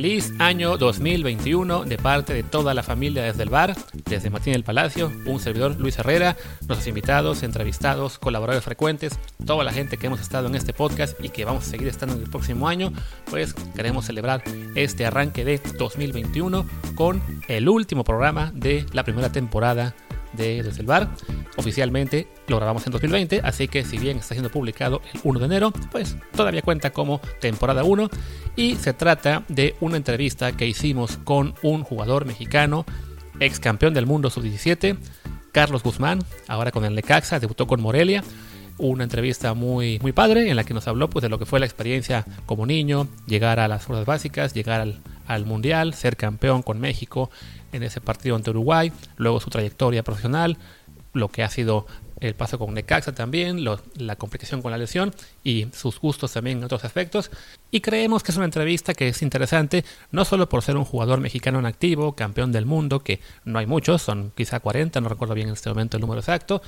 Feliz año 2021 de parte de toda la familia desde el bar, desde Martín del Palacio, un servidor Luis Herrera, nuestros invitados, entrevistados, colaboradores frecuentes, toda la gente que hemos estado en este podcast y que vamos a seguir estando en el próximo año, pues queremos celebrar este arranque de 2021 con el último programa de la primera temporada de Desde el Bar. Oficialmente lo grabamos en 2020, así que si bien está siendo publicado el 1 de enero, pues todavía cuenta como temporada 1 y se trata de una entrevista que hicimos con un jugador mexicano, ex campeón del mundo sub-17, Carlos Guzmán, ahora con el Necaxa, debutó con Morelia. Una entrevista muy, muy padre en la que nos habló pues, de lo que fue la experiencia como niño, llegar a las fuerzas básicas, llegar al, al Mundial, ser campeón con México en ese partido ante Uruguay, luego su trayectoria profesional, lo que ha sido el paso con Necaxa también, la complicación con la lesión y sus gustos también en otros aspectos. Y creemos que es una entrevista que es interesante, no solo por ser un jugador mexicano en activo, campeón del mundo, que no hay muchos, son quizá 40, no recuerdo bien en este momento el número exacto,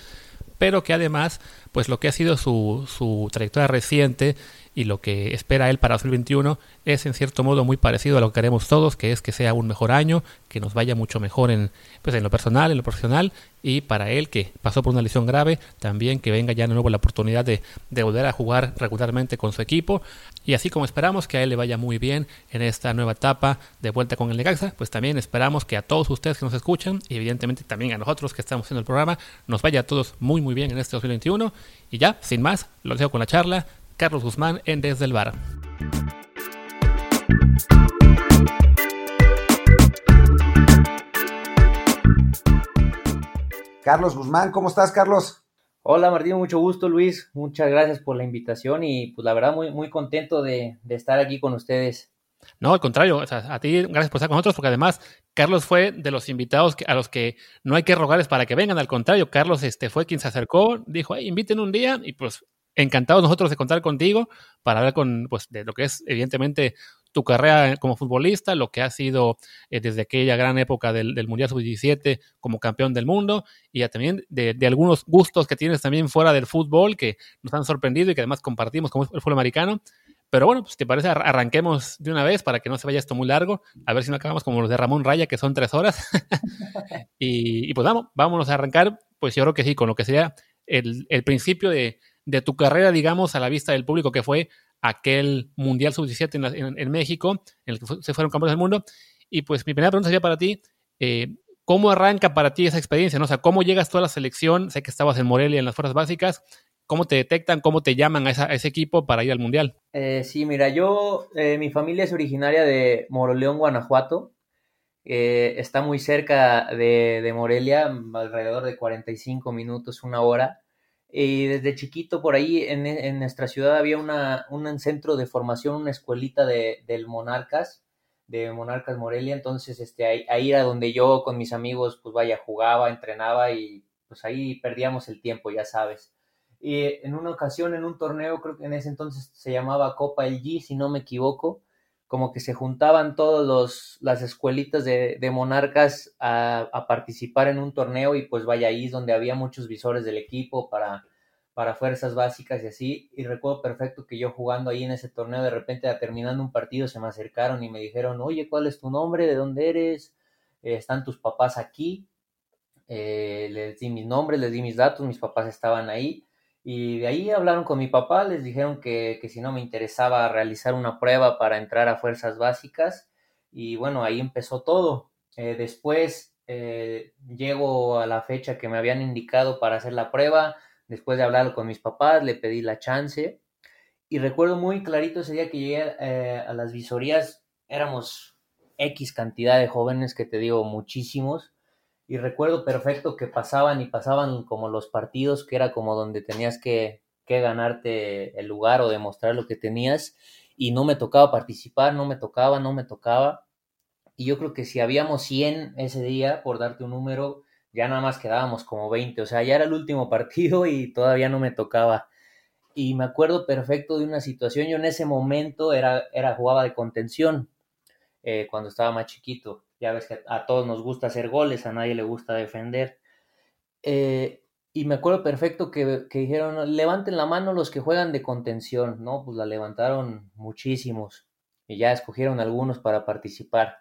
pero que además, pues lo que ha sido su, su trayectoria reciente y lo que espera él para 2021 es en cierto modo muy parecido a lo que queremos todos, que es que sea un mejor año, que nos vaya mucho mejor en, pues en lo personal, en lo profesional, y para él que pasó por una lesión grave, también que venga ya de nuevo la oportunidad de, de volver a jugar regularmente con su equipo, y así como esperamos que a él le vaya muy bien en esta nueva etapa de vuelta con el Necaxa, pues también esperamos que a todos ustedes que nos escuchan, y evidentemente también a nosotros que estamos haciendo el programa, nos vaya a todos muy muy bien en este 2021, y ya, sin más, lo dejo con la charla, Carlos Guzmán en Desde el Bar. Carlos Guzmán, ¿cómo estás, Carlos? Hola Martín, mucho gusto Luis, muchas gracias por la invitación y pues la verdad muy, muy contento de, de estar aquí con ustedes. No, al contrario, o sea, a ti gracias por estar con nosotros, porque además Carlos fue de los invitados a los que no hay que rogarles para que vengan, al contrario, Carlos este, fue quien se acercó, dijo, hey, inviten un día y pues encantados nosotros de contar contigo para hablar con, pues, de lo que es evidentemente tu carrera como futbolista, lo que ha sido eh, desde aquella gran época del, del Mundial Sub-17 como campeón del mundo y ya también de, de, algunos gustos que tienes también fuera del fútbol que nos han sorprendido y que además compartimos como el fútbol americano. Pero bueno, pues te parece, arranquemos de una vez para que no se vaya esto muy largo, a ver si no acabamos como los de Ramón Raya, que son tres horas. y, y, pues vamos, vámonos a arrancar, pues yo creo que sí, con lo que sería el, el principio de, de tu carrera, digamos, a la vista del público, que fue aquel Mundial Sub-17 en, en, en, México, en el que se fueron campeones del mundo. Y pues mi primera pregunta sería para ti, eh, ¿cómo arranca para ti esa experiencia? ¿no? O sea, ¿cómo llegas tú a la selección? Sé que estabas en Morelia en las fuerzas básicas. ¿Cómo te detectan? ¿Cómo te llaman a, esa, ese equipo para ir al Mundial? Eh, sí, mira, yo, eh, mi familia es originaria de Moroleón, Guanajuato. Eh, está muy cerca de, de Morelia, alrededor de 45 minutos, una hora. Y desde chiquito por ahí en, en nuestra ciudad había una, un centro de formación, una escuelita de, del Monarcas, de Monarcas Morelia. Entonces, este, ahí, ahí, era donde yo con mis amigos, pues vaya, jugaba, entrenaba y pues ahí perdíamos el tiempo, ya sabes. Y en una ocasión, en un torneo, creo que en ese entonces se llamaba Copa El G, si no me equivoco, como que se juntaban todas las escuelitas de, de monarcas a, a, participar en un torneo y pues vaya ahí donde había muchos visores del equipo para, para fuerzas básicas y así. Y recuerdo perfecto que yo jugando ahí en ese torneo, de repente terminando un partido se me acercaron y me dijeron, oye, ¿cuál es tu nombre? ¿De dónde eres? Eh, ¿Están tus papás aquí? Eh, les di mis nombres, les di mis datos, mis papás estaban ahí. Y de ahí hablaron con mi papá, les dijeron que, que, si no me interesaba realizar una prueba para entrar a fuerzas básicas. Y bueno, ahí empezó todo. Eh, después eh, llego a la fecha que me habían indicado para hacer la prueba. Después de hablar con mis papás, le pedí la chance. Y recuerdo muy clarito ese día que llegué eh, a las visorías, éramos X cantidad de jóvenes, que te digo, muchísimos y recuerdo perfecto que pasaban y pasaban como los partidos, que era como donde tenías que, que, ganarte el lugar o demostrar lo que tenías, y no me tocaba participar, no me tocaba, no me tocaba. Y yo creo que si habíamos 100 ese día, por darte un número, ya nada más quedábamos como 20, o sea, ya era el último partido y todavía no me tocaba. Y me acuerdo perfecto de una situación, yo en ese momento era, era jugaba de contención, eh, cuando estaba más chiquito ya ves que a todos nos gusta hacer goles, a nadie le gusta defender. Eh, y me acuerdo perfecto que, que, dijeron, levanten la mano los que juegan de contención, ¿no? Pues la levantaron muchísimos. y ya escogieron algunos para participar.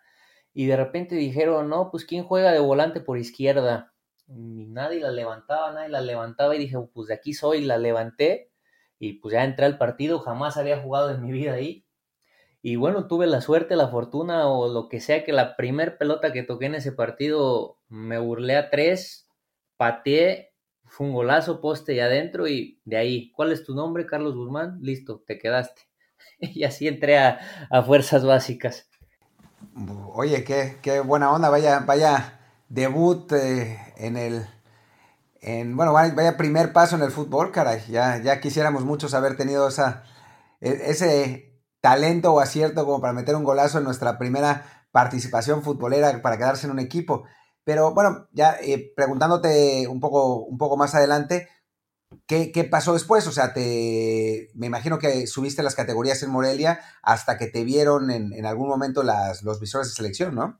Y de repente dijeron, no, pues ¿quién juega de volante por izquierda? Y nadie la levantaba, nadie la levantaba y dije, pues de aquí soy, la levanté y pues ya entré al partido, jamás había jugado en mi vida ahí. Y bueno, tuve la suerte, la fortuna o lo que sea que la primer pelota que toqué en ese partido me burlé a tres, pateé fue un golazo, poste y adentro y de ahí, ¿cuál es tu nombre, Carlos Guzmán? Listo, te quedaste. y así entré a, fuerzas básicas. Oye, qué, qué, buena onda, vaya, vaya debut eh, en el, en, bueno, vaya primer paso en el fútbol, caray, ya, ya quisiéramos muchos haber tenido esa, e, ese talento o acierto como para meter un golazo en nuestra primera participación futbolera para quedarse en un equipo. Pero bueno, ya eh, preguntándote un poco, un poco más adelante, ¿qué, pasó después? O sea, te, me imagino que subiste las categorías en Morelia hasta que te vieron en, algún momento las, los visores de selección, ¿no?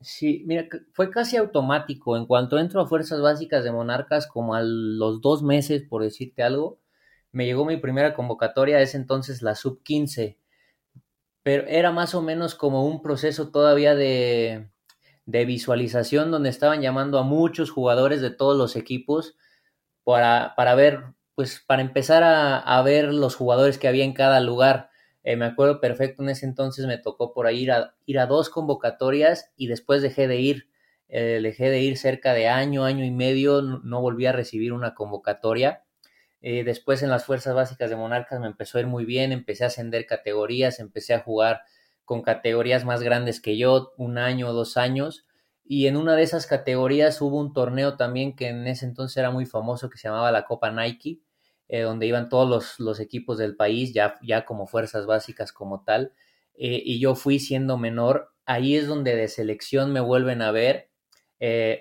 Sí, mira, fue casi automático. En cuanto entro a Fuerzas Básicas de Monarcas, como a los dos meses, por decirte algo, me llegó mi primera convocatoria, es entonces la sub-15. Pero era más o menos como un proceso todavía de, de visualización donde estaban llamando a muchos jugadores de todos los equipos para, para ver, pues para empezar a, ver los jugadores que había en cada lugar. Eh, me acuerdo perfecto, en ese entonces me tocó por ahí ir a, ir a dos convocatorias y después dejé de ir. Eh, dejé de ir cerca de año, año y medio, no, volví a recibir una convocatoria. Eh, después en las fuerzas básicas de Monarcas me empezó a ir muy bien, empecé a ascender categorías, empecé a jugar con categorías más grandes que yo, un año o dos años. Y en una de esas categorías hubo un torneo también que en ese entonces era muy famoso, que se llamaba la Copa Nike, eh, donde iban todos los, equipos del país, ya, ya como fuerzas básicas como tal. Eh, y yo fui siendo menor. Ahí es donde de selección me vuelven a ver.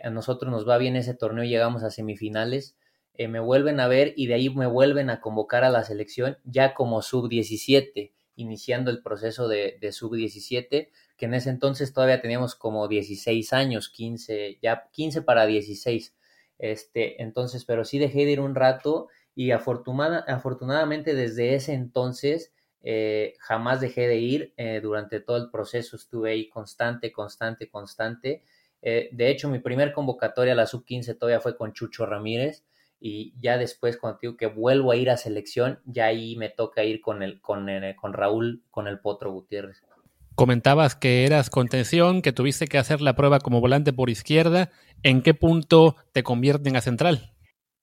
A nosotros nos va bien ese torneo, llegamos a semifinales. Me vuelven a ver y de ahí me vuelven a convocar a la selección ya como sub-17 iniciando el proceso de, sub-17, que en ese entonces todavía teníamos como 16 años, 15, ya 15 para 16. Este, entonces, pero sí dejé de ir un rato y afortunadamente desde ese entonces eh, jamás dejé de ir. Eh, durante todo el proceso estuve ahí constante, constante, constante. Eh, de hecho, mi primer convocatoria a la sub-15 todavía fue con Chucho Ramírez y ya después cuando digo que vuelvo a ir a selección, ya ahí me toca ir con el, con, con Raúl, con el Potro Gutiérrez. Comentabas que eras contención, que tuviste que hacer la prueba como volante por izquierda. ¿En qué punto te convierten a central?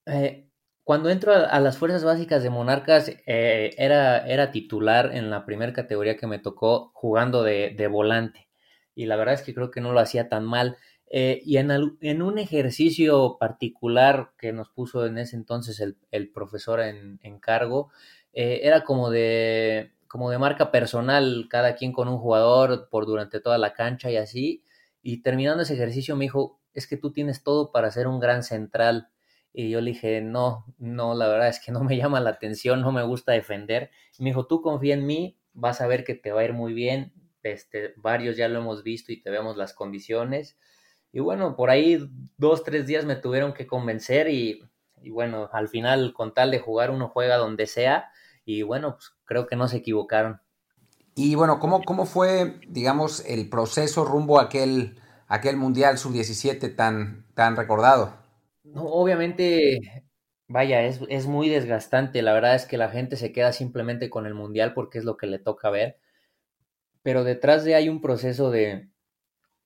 Eh, cuando entro a, las fuerzas básicas de Monarcas, eh, era, era titular en la primera categoría que me tocó jugando de, de volante. Y la verdad es que creo que no lo hacía tan mal. Eh, y en, un ejercicio particular que nos puso en ese entonces el, profesor en, cargo, eh, era como de, como de marca personal, cada quien con un jugador por durante toda la cancha y así. Y terminando ese ejercicio me dijo, es que tú tienes todo para ser un gran central. Y yo le dije, no, no, la verdad es que no me llama la atención, no me gusta defender. Me dijo, tú confía en mí, vas a ver que te va a ir muy bien. Este, varios ya lo hemos visto y te vemos las condiciones. Y bueno, por ahí dos, tres días me tuvieron que convencer y, bueno, al final con tal de jugar uno juega donde sea y bueno, pues creo que no se equivocaron. Y bueno, ¿cómo, cómo fue, digamos, el proceso rumbo a aquel, aquel Mundial Sub-17 tan, tan recordado? No, obviamente, vaya, es, es muy desgastante. La verdad es que la gente se queda simplemente con el Mundial porque es lo que le toca ver. Pero detrás de hay un proceso de,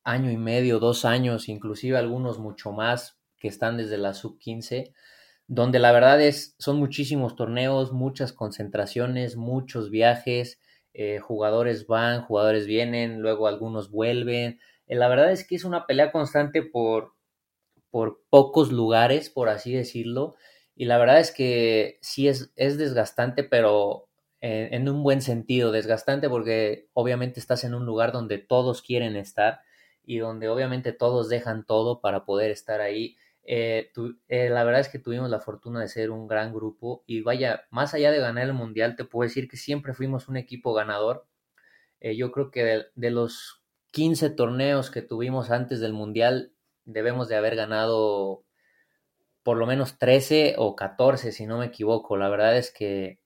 año y medio, dos años, inclusive algunos mucho más que están desde la sub-15, donde la verdad es, son muchísimos torneos, muchas concentraciones, muchos viajes, eh, jugadores van, jugadores vienen, luego algunos vuelven. Eh, la verdad es que es una pelea constante por, por pocos lugares, por así decirlo, y la verdad es que sí es, es desgastante, pero en un buen sentido, desgastante porque obviamente estás en un lugar donde todos quieren estar y donde obviamente todos dejan todo para poder estar ahí. Eh, eh, la verdad es que tuvimos la fortuna de ser un gran grupo y vaya, más allá de ganar el mundial, te puedo decir que siempre fuimos un equipo ganador. Eh, yo creo que de, los 15 torneos que tuvimos antes del mundial, debemos de haber ganado por lo menos 13 o 14, si no me equivoco. La verdad es que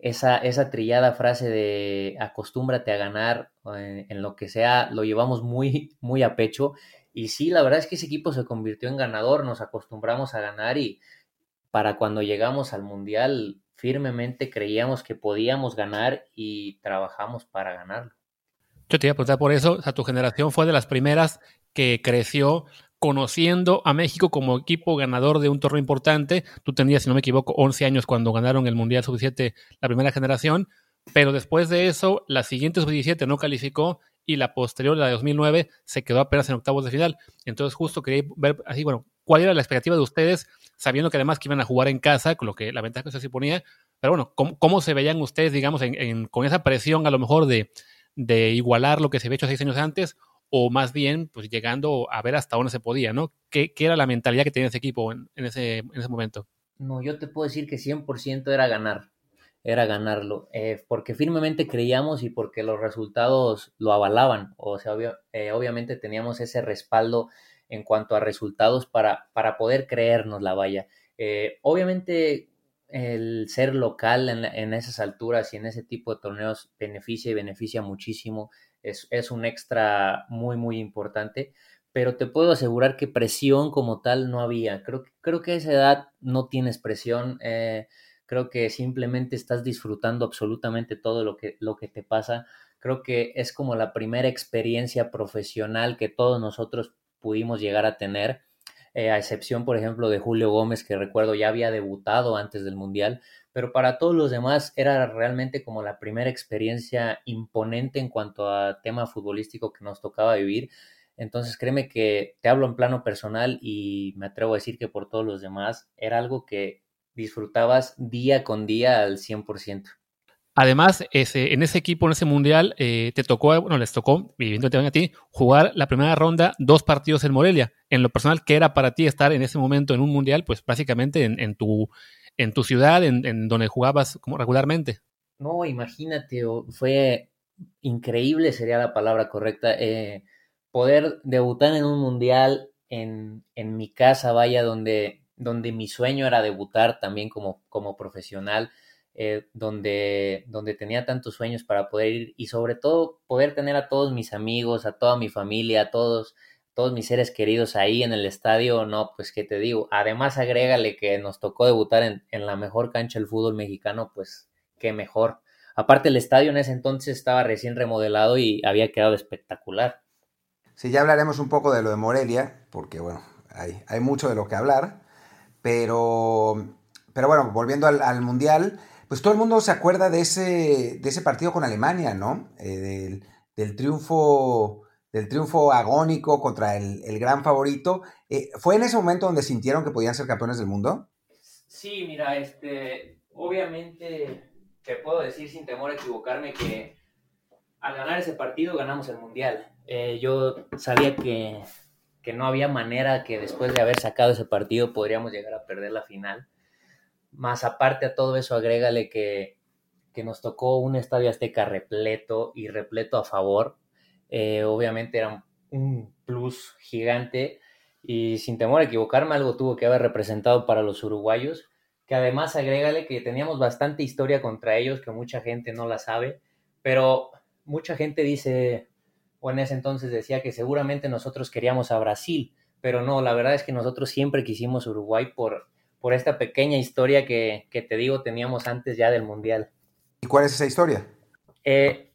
esa, esa trillada frase de acostúmbrate a ganar en, lo que sea, lo llevamos muy, muy a pecho. Y sí, la verdad es que ese equipo se convirtió en ganador, nos acostumbramos a ganar y para cuando llegamos al Mundial firmemente creíamos que podíamos ganar y trabajamos para ganarlo. Yo te iba a preguntar por eso, tu generación fue de las primeras que creció conociendo a México como equipo ganador de un torneo importante. Tú tenías, si no me equivoco, 11 años cuando ganaron el Mundial Sub-17 la primera generación, pero después de eso, la siguiente Sub-17 no calificó y la posterior, la de 2009, se quedó apenas en octavos de final. Entonces, justo quería ver así, bueno, cuál era la expectativa de ustedes, sabiendo que además que iban a jugar en casa, con lo que la ventaja se suponía, pero bueno, ¿cómo, se veían ustedes, digamos, con esa presión a lo mejor de, de igualar lo que se había hecho seis años antes? o más bien pues llegando a ver hasta dónde se podía, ¿no? ¿Qué, qué era la mentalidad que tenía ese equipo en, en, ese, en ese momento? No, yo te puedo decir que 100% era ganar, era ganarlo, eh, porque firmemente creíamos y porque los resultados lo avalaban, o sea, eh, obviamente teníamos ese respaldo en cuanto a resultados para, para poder creernos la valla. Eh, obviamente el ser local en, en, esas alturas y en ese tipo de torneos beneficia y beneficia muchísimo es, un extra muy, muy importante, pero te puedo asegurar que presión como tal no había. Creo, creo que a esa edad no tienes presión, creo que simplemente estás disfrutando absolutamente todo lo que, lo que te pasa. Creo que es como la primera experiencia profesional que todos nosotros pudimos llegar a tener. Eh, a excepción, por ejemplo, de Julio Gómez, que recuerdo ya había debutado antes del Mundial, pero para todos los demás era realmente como la primera experiencia imponente en cuanto a tema futbolístico que nos tocaba vivir. Entonces créeme que te hablo en plano personal y me atrevo a decir que por todos los demás era algo que disfrutabas día con día al 100%. Además, ese, en ese equipo, en ese mundial, eh, te tocó, bueno, les tocó, viviendo a ti, jugar la primera ronda, dos partidos en Morelia. En lo personal, ¿qué era para ti estar en ese momento en un mundial? Pues básicamente en, en tu, en tu ciudad, en, donde jugabas como regularmente. No, imagínate, fue increíble, sería la palabra correcta, eh, poder debutar en un mundial en, en, mi casa, vaya, donde, donde mi sueño era debutar también como, como profesional, eh, donde, donde tenía tantos sueños para poder ir y sobre todo poder tener a todos mis amigos, a toda mi familia, a todos todos mis seres queridos ahí en el estadio, no, pues qué te digo. Además, agrégale que nos tocó debutar en, en la mejor cancha del fútbol mexicano, pues qué mejor. Aparte, el estadio en ese entonces estaba recién remodelado y había quedado espectacular. Sí, ya hablaremos un poco de lo de Morelia, porque bueno, hay, hay mucho de lo que hablar. Pero, pero bueno, volviendo al, al, Mundial, pues todo el mundo se acuerda de ese, de ese partido con Alemania, ¿no? Eh, del, del triunfo del triunfo agónico contra el, el gran favorito. Eh, ¿Fue en ese momento donde sintieron que podían ser campeones del mundo? Sí, mira, este, obviamente te puedo decir sin temor a equivocarme que al ganar ese partido ganamos el mundial. Eh, yo sabía que, que no había manera que después de haber sacado ese partido podríamos llegar a perder la final. Más aparte a todo eso, agrégale que, que nos tocó un estadio azteca repleto y repleto a favor eh, obviamente era un plus gigante y sin temor a equivocarme, algo tuvo que haber representado para los uruguayos, que además agrégale que teníamos bastante historia contra ellos, que mucha gente no la sabe, pero mucha gente dice, o en ese entonces decía que seguramente nosotros queríamos a Brasil, pero no, la verdad es que nosotros siempre quisimos Uruguay por, por esta pequeña historia que, que te digo teníamos antes ya del Mundial. ¿Y cuál es esa historia? Eh,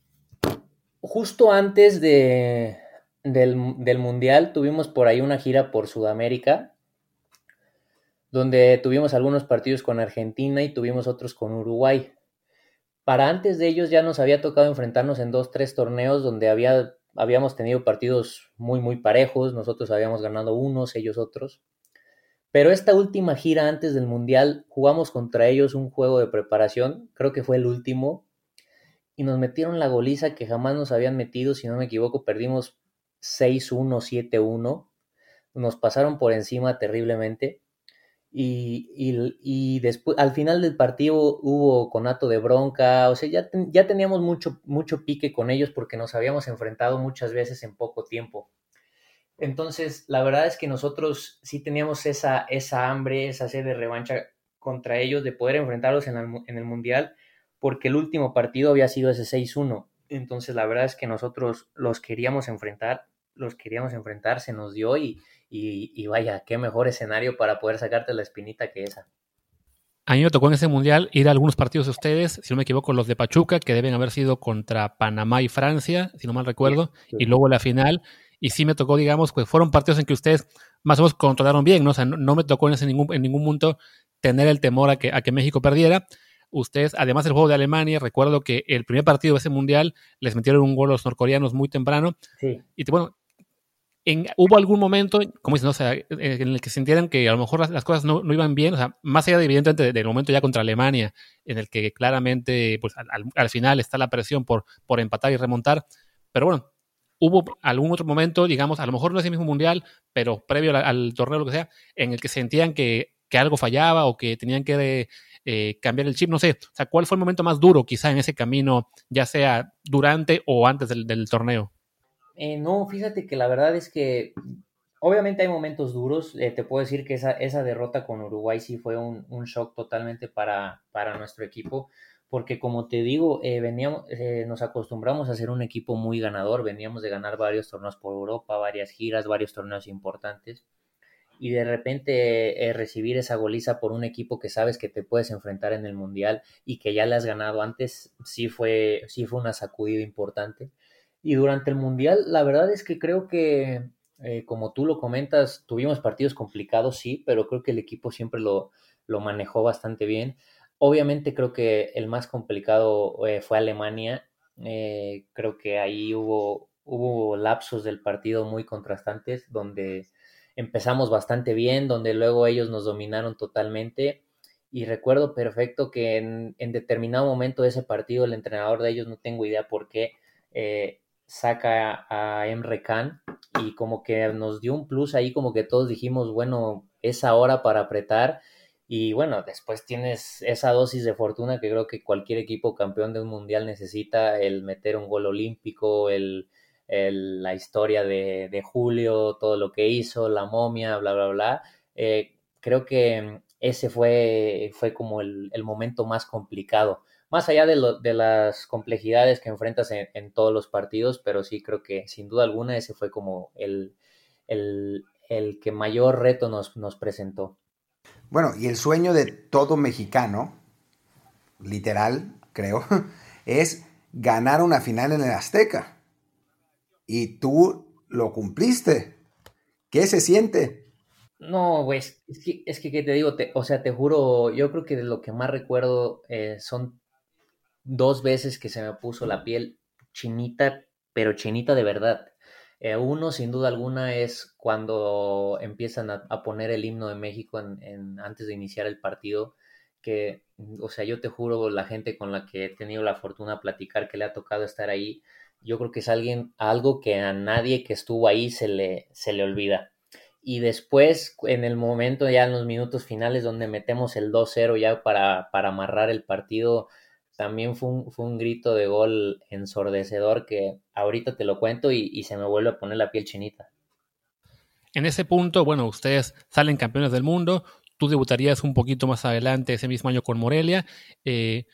justo antes de, del, del, Mundial tuvimos por ahí una gira por Sudamérica, donde tuvimos algunos partidos con Argentina y tuvimos otros con Uruguay. Para antes de ellos ya nos había tocado enfrentarnos en dos, tres torneos donde había, habíamos tenido partidos muy, muy parejos, nosotros habíamos ganado unos, ellos otros. Pero esta última gira antes del Mundial jugamos contra ellos un juego de preparación, creo que fue el último, y nos metieron la goliza que jamás nos habían metido, si no me equivoco, perdimos 6-1, 7-1, nos pasaron por encima terriblemente. Y, y, después, al final del partido hubo conato de bronca, o sea, ya, ya teníamos mucho, mucho pique con ellos porque nos habíamos enfrentado muchas veces en poco tiempo. Entonces, la verdad es que nosotros sí teníamos esa, esa hambre, esa sed de revancha contra ellos, de poder enfrentarlos en el, en el Mundial porque el último partido había sido ese 6-1. Entonces la verdad es que nosotros los queríamos enfrentar, los queríamos enfrentar, se nos dio y, y, vaya, qué mejor escenario para poder sacarte la espinita que esa. A mí me tocó en ese mundial ir a algunos partidos de ustedes, si no me equivoco, los de Pachuca, que deben haber sido contra Panamá y Francia, si no mal recuerdo, y luego la final. Y sí me tocó, digamos, que fueron partidos en que ustedes más o menos controlaron bien, ¿no? O sea, no, me tocó en, ese ningún, en ningún punto tener el temor a que, a que México perdiera. Ustedes, además del juego de Alemania, recuerdo que el primer partido de ese mundial les metieron un gol a los norcoreanos muy temprano. Sí. Y bueno, hubo algún momento, como dicen, o sea, en el que sintieran que a lo mejor las, cosas no, iban bien, más allá de, evidentemente del momento ya contra Alemania, en el que claramente, pues al, final está la presión por, por empatar y remontar, pero bueno, hubo algún otro momento, digamos, a lo mejor no es el mismo mundial, pero previo al, torneo, lo que sea, en el que sentían que, algo fallaba o que tenían que eh, cambiar el chip, no sé, ¿cuál fue el momento más duro quizá en ese camino, ya sea durante o antes del torneo? Eh, no, fíjate que la verdad es que obviamente hay momentos duros. Eh, te puedo decir que esa, esa derrota con Uruguay sí fue un, shock totalmente para, para, nuestro equipo. Porque como te digo, eh, veníamos, nos acostumbramos a ser un equipo muy ganador. Veníamos de ganar varios torneos por Europa, varias giras, varios torneos importantes. Y de repente recibir esa goliza por un equipo que sabes que te puedes enfrentar en el Mundial y que ya le has ganado antes, sí fue, sí fue una sacudida importante. Y durante el Mundial, la verdad es que creo que, eh, como tú lo comentas, tuvimos partidos complicados, sí, pero creo que el equipo siempre lo, lo manejó bastante bien. Obviamente creo que el más complicado eh, fue Alemania. Eh, creo que ahí hubo, hubo lapsos del partido muy contrastantes, donde empezamos bastante bien, donde luego ellos nos dominaron totalmente. Y recuerdo perfecto que en, en determinado momento de ese partido, el entrenador de ellos, no tengo idea por qué, saca a Emre Can y como que nos dio un plus ahí, como que todos dijimos, bueno, es ahora para apretar. Y bueno, después tienes esa dosis de fortuna que creo que cualquier equipo campeón de un mundial necesita, el meter un gol olímpico, el, la historia de, Julio, todo lo que hizo, la momia, bla, bla, bla. Eh, creo que ese fue, fue como el, el momento más complicado más allá de, lo, de las complejidades que enfrentas en, todos los partidos, pero sí creo que sin duda alguna ese fue como el, el, que mayor reto nos, nos presentó. Bueno, y el sueño de todo mexicano, literal, creo, es ganar una final en el Azteca. Y tú lo cumpliste. ¿Qué se siente? No, pues, es que, es que, ¿qué te digo? Te, o sea, te juro, yo creo que de lo que más recuerdo eh, son dos veces que se me puso la piel chinita, pero chinita de verdad. Eh, uno, sin duda alguna, es cuando empiezan a, poner el himno de México en, antes de iniciar el partido, que, o sea, yo te juro, la gente con la que he tenido la fortuna de platicar, que le ha tocado estar ahí, yo creo que es alguien, algo que a nadie que estuvo ahí se le, se le olvida. Y después, en el momento, ya en los minutos finales, donde metemos el 2-0 ya para, para amarrar el partido, también fue un, fue un grito de gol ensordecedor que ahorita te lo cuento y, se me vuelve a poner la piel chinita. En ese punto, bueno, ustedes salen campeones del mundo, tú debutarías un poquito más adelante ese mismo año con Morelia. Eh,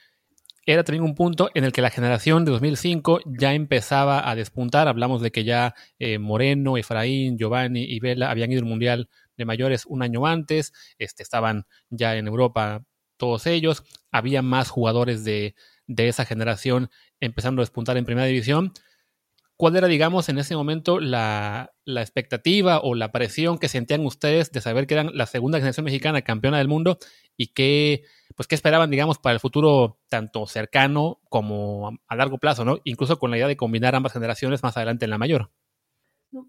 era también un punto en el que la generación de 2005 ya empezaba a despuntar. Hablamos de que ya eh, Moreno, Efraín, Giovanni y Vela habían ido al Mundial de mayores un año antes, este, estaban ya en Europa todos ellos. Había más jugadores de, esa generación empezando a despuntar en primera división. ¿Cuál era, digamos, en ese momento la, expectativa o la presión que sentían ustedes de saber que eran la segunda generación mexicana campeona del mundo y qué, pues, qué esperaban, digamos, para el futuro tanto cercano como a largo plazo, ¿no? Incluso con la idea de combinar ambas generaciones más adelante en la mayor.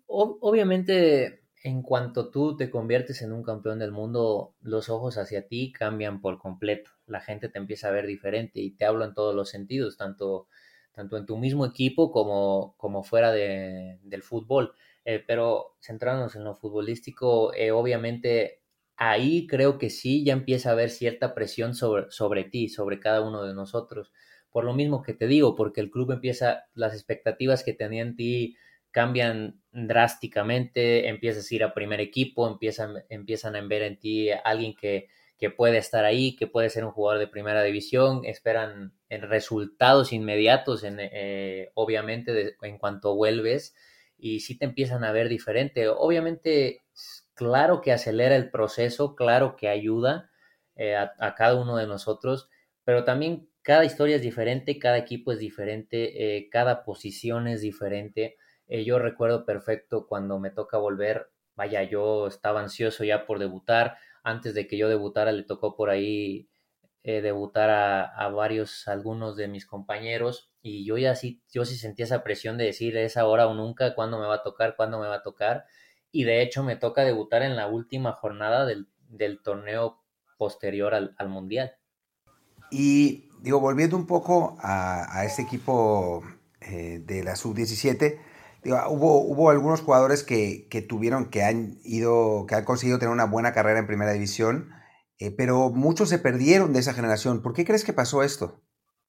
Obviamente, en cuanto tú te conviertes en un campeón del mundo, los ojos hacia ti cambian por completo. La gente te empieza a ver diferente y te hablo en todos los sentidos, tanto, tanto en tu mismo equipo como, como fuera de, del fútbol. Eh, pero centrándonos en lo futbolístico, eh, obviamente ahí creo que sí ya empieza a haber cierta presión sobre, sobre ti, sobre cada uno de nosotros. Por lo mismo que te digo, porque el club empieza, las expectativas que tenía en ti cambian drásticamente, empiezas a ir a primer equipo, empiezan, empiezan a ver en ti alguien que, que puede estar ahí, que puede ser un jugador de primera división, esperan resultados inmediatos, en, eh, obviamente, en cuanto vuelves, y sí te empiezan a ver diferente. Obviamente, claro que acelera el proceso, claro que ayuda eh, a, cada uno de nosotros, pero también cada historia es diferente, cada equipo es diferente, eh, cada posición es diferente. Yo recuerdo perfecto cuando me toca volver, vaya, yo estaba ansioso ya por debutar, antes de que yo debutara le tocó por ahí eh, debutar a, varios, algunos de mis compañeros y yo ya sí, yo sí sentía esa presión de decir es ahora o nunca, cuándo me va a tocar, cuándo me va a tocar y de hecho me toca debutar en la última jornada del, torneo posterior al, Mundial. Y digo, volviendo un poco a, este equipo eh, de la sub-17, hubo, hubo algunos jugadores que, que, tuvieron, que han ido, que han conseguido tener una buena carrera en primera división, eh, pero muchos se perdieron de esa generación. ¿Por qué crees que pasó esto?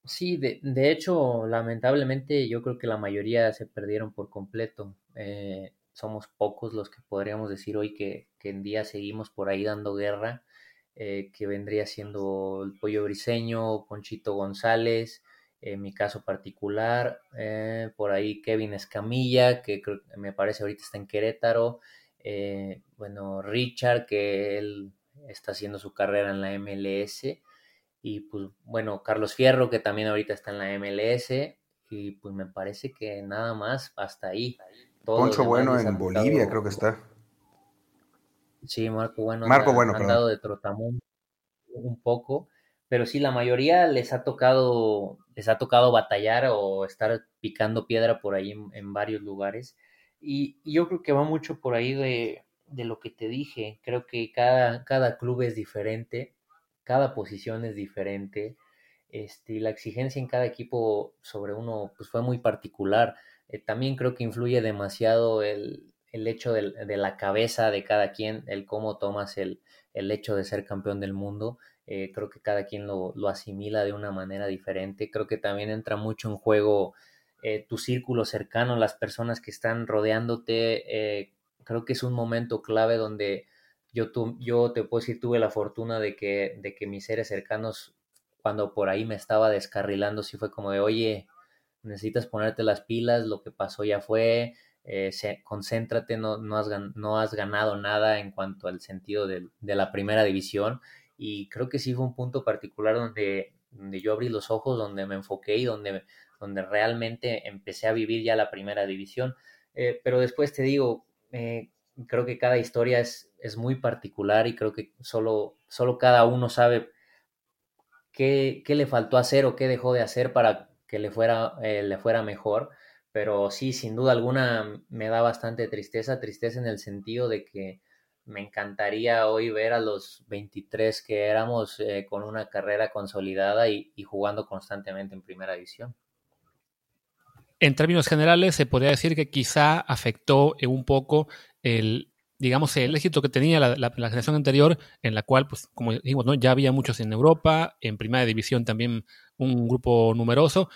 Sí, de, de hecho, lamentablemente yo creo que la mayoría se perdieron por completo. Eh, somos pocos los que podríamos decir hoy que, que en día seguimos por ahí dando guerra, eh, que vendría siendo el Pollo Briseño, Ponchito González, en mi caso particular, eh, por ahí Kevin Escamilla, que me parece ahorita está en Querétaro, eh, bueno, Richard, que él está haciendo su carrera en la MLS, y pues bueno, Carlos Fierro, que también ahorita está en la MLS, y pues me parece que nada más hasta ahí. Poncho Bueno en Bolivia, creo que está. Sí, Marco Bueno. Marco Bueno, han dado de Trotamundo un poco pero sí, la mayoría les ha tocado, les ha tocado batallar o estar picando piedra por ahí en, varios lugares. Y, yo creo que va mucho por ahí de, lo que te dije. Creo que cada, cada club es diferente, cada posición es diferente. Este, la exigencia en cada equipo sobre uno pues fue muy particular. Eh, también creo que influye demasiado el, hecho de, la cabeza de cada quien, el cómo tomas el, el hecho de ser campeón del mundo. Eh, creo que cada quien lo, asimila de una manera diferente. Creo que también entra mucho en juego eh, tu círculo cercano, las personas que están rodeándote. Eh, creo que es un momento clave donde yo, yo te puedo decir, tuve la fortuna de que, de que mis seres cercanos, cuando por ahí me estaba descarrilando, sí fue como de, oye, necesitas ponerte las pilas, lo que pasó ya fue, concéntrate, no, no, has, no has ganado nada en cuanto al sentido de, de la primera división y creo que sí fue un punto particular donde, donde yo abrí los ojos, donde me enfoqué y donde, donde realmente empecé a vivir ya la primera división. Eh, pero después te digo, eh, creo que cada historia es, es, muy particular y creo que solo, solo cada uno sabe qué, qué, le faltó hacer o qué dejó de hacer para que le fuera, eh, le fuera mejor. Pero sí, sin duda alguna me da bastante tristeza, tristeza en el sentido de que me encantaría hoy ver a los 23 que éramos eh, con una carrera consolidada y, jugando constantemente en primera división. En términos generales, se podría decir que quizá afectó un poco el, digamos, el éxito que tenía la, generación anterior, en la cual, pues, como dijimos, ¿no? ya había muchos en Europa, en primera división también un grupo numeroso,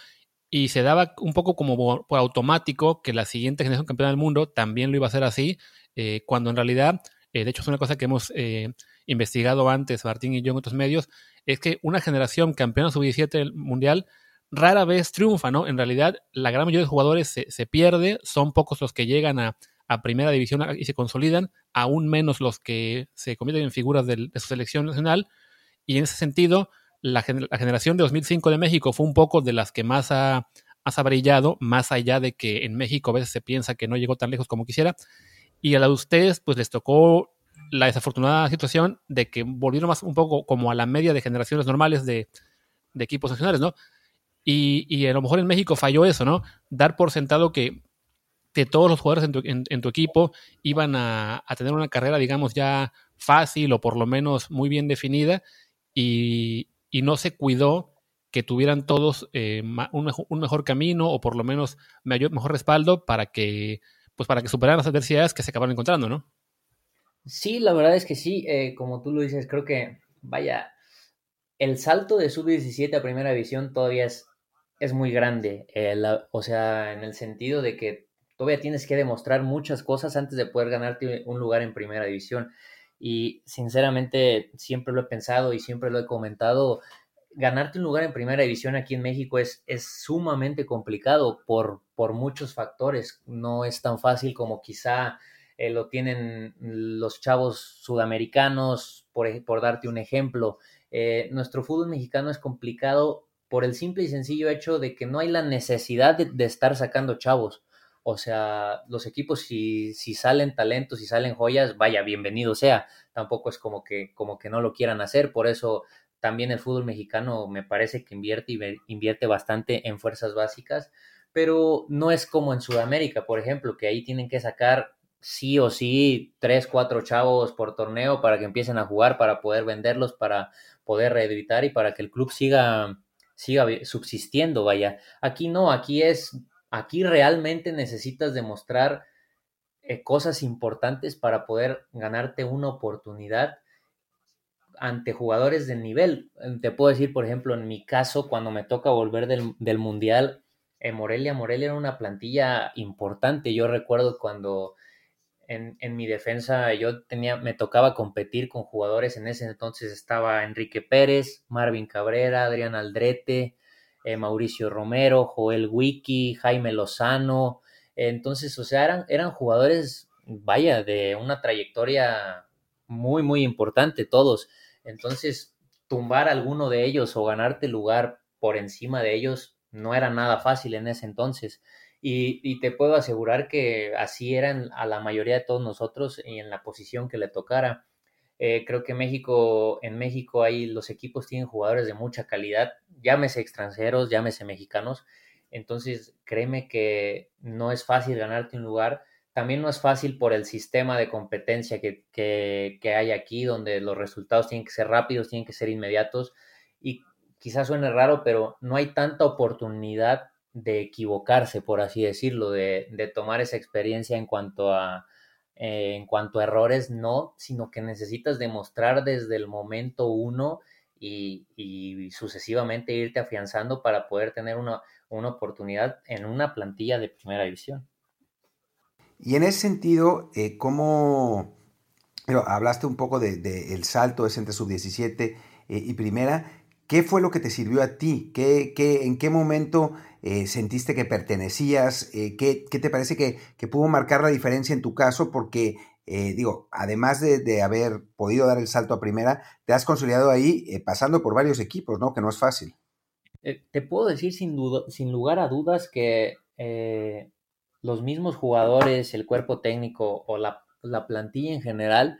y se daba un poco como por automático que la siguiente generación campeona del mundo también lo iba a hacer así, eh, cuando en realidad eh, de hecho es una cosa que hemos eh, investigado antes, Martín y yo en otros medios, es que una generación campeona sub-17 mundial rara vez triunfa, ¿no? En realidad, la gran mayoría de jugadores se, pierde, son pocos los que llegan a, primera división y se consolidan, aún menos los que se convierten en figuras de su selección nacional, y en ese sentido, la, generación de 2005 de México fue un poco de las que más ha, más más allá de que en México a veces se piensa que no llegó tan lejos como quisiera, y a la de ustedes, pues les tocó la desafortunada situación de que volvieron más un poco como a la media de generaciones normales de, equipos nacionales, ¿no? Y, a lo mejor en México falló eso, ¿no? Dar por sentado que, todos los jugadores en tu, equipo iban a, tener una carrera, digamos, ya fácil o por lo menos muy bien definida y, no se cuidó que tuvieran todos eh, un, mejor, un, mejor, camino o por lo menos mayor, mejor respaldo para que pues para que superaran las adversidades que se acabaron encontrando, ¿no? Sí, la verdad es que sí, eh, como tú lo dices, creo que, vaya, el salto de sub-17 a primera división todavía es, es muy grande, eh, o sea, en el sentido de que todavía tienes que demostrar muchas cosas antes de poder ganarte un lugar en primera división. y sinceramente siempre lo he pensado y siempre lo he comentado, ganarte un lugar en primera división aquí en México es, es sumamente complicado por, por muchos factores. No es tan fácil como quizá eh, lo tienen los chavos sudamericanos, por, por darte un ejemplo. Eh, nuestro fútbol mexicano es complicado por el simple y sencillo hecho de que no hay la necesidad de, estar sacando chavos. O sea, los equipos si, si salen talentos, si salen joyas, vaya, bienvenido sea. Tampoco es como que, como que no lo quieran hacer. Por eso también el fútbol mexicano me parece que invierte invierte bastante en fuerzas básicas, pero no es como en Sudamérica, por ejemplo, que ahí tienen que sacar sí o sí tres, cuatro chavos por torneo para que empiecen a jugar, para poder venderlos, para poder reeditar y para que el club siga, siga subsistiendo, vaya. Aquí no, aquí es, aquí realmente necesitas demostrar eh, cosas importantes para poder ganarte una oportunidad ante jugadores de nivel. Te puedo decir, por ejemplo, en mi caso, cuando me toca volver del, Mundial, en Morelia, Morelia era una plantilla importante. Yo recuerdo cuando en, mi defensa yo tenía, me tocaba competir con jugadores, en ese entonces estaba Enrique Pérez, Marvin Cabrera, Adrián Aldrete, eh, Mauricio Romero, Joel Wiki, Jaime Lozano. Entonces, o sea, eran, eran jugadores, vaya, de una trayectoria muy, muy importante todos. Entonces, tumbar a alguno de ellos o ganarte lugar por encima de ellos no era nada fácil en ese entonces. Y, te puedo asegurar que así eran a la mayoría de todos nosotros y en la posición que le tocara. Eh, creo que México, en México hay los equipos tienen jugadores de mucha calidad, llámese extranjeros, llámese mexicanos. Entonces, créeme que no es fácil ganarte un lugar también no es fácil por el sistema de competencia que, que, hay aquí, donde los resultados tienen que ser rápidos, tienen que ser inmediatos. Y quizás suene raro, pero no hay tanta oportunidad de equivocarse, por así decirlo, de, de tomar esa experiencia en cuanto a, eh, en cuanto a errores, no, sino que necesitas demostrar desde el momento uno y, y sucesivamente irte afianzando para poder tener una, una oportunidad en una plantilla de primera división. Y en ese sentido, eh, ¿cómo hablaste un poco del de, el salto ese entre sub-17 eh, y primera? ¿Qué fue lo que te sirvió a ti? ¿Qué, qué, en qué momento eh, sentiste que pertenecías? ¿qué, ¿qué, te parece que, que, pudo marcar la diferencia en tu caso? Porque, digo, además de, de, haber podido dar el salto a primera, te has consolidado ahí pasando por varios equipos, ¿no? Que no es fácil. te puedo decir sin, duda, sin lugar a dudas que los mismos jugadores, el cuerpo técnico o la, plantilla en general